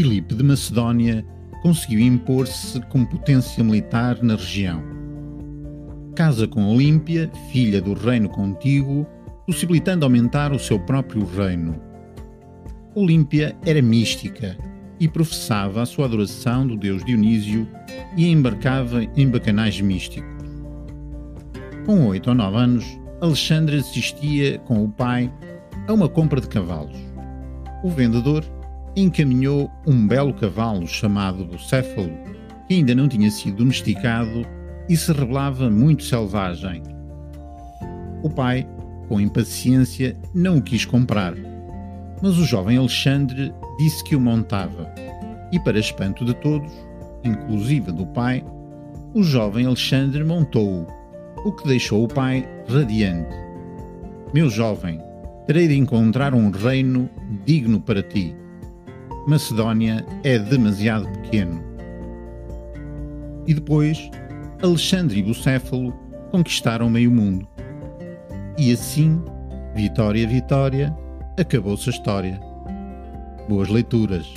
Filipe de Macedónia conseguiu impor-se como potência militar na região. Casa com Olímpia, filha do reino contíguo, possibilitando aumentar o seu próprio reino. Olímpia era mística e professava a sua adoração do deus Dionísio e embarcava em bacanais místicos. Com oito ou nove anos, Alexandre assistia com o pai a uma compra de cavalos. O vendedor encaminhou um belo cavalo chamado Bucéfalo, que ainda não tinha sido domesticado e se revelava muito selvagem. O pai, com impaciência, não o quis comprar, mas o jovem Alexandre disse que o montava, e para espanto de todos, inclusive do pai, o jovem Alexandre montou-o, o que deixou o pai radiante. Meu jovem, terei de encontrar um reino digno para ti. Macedónia é demasiado pequeno. E depois, Alexandre e Bucéfalo conquistaram meio mundo. E assim, vitória, vitória, acabou-se a história. Boas leituras.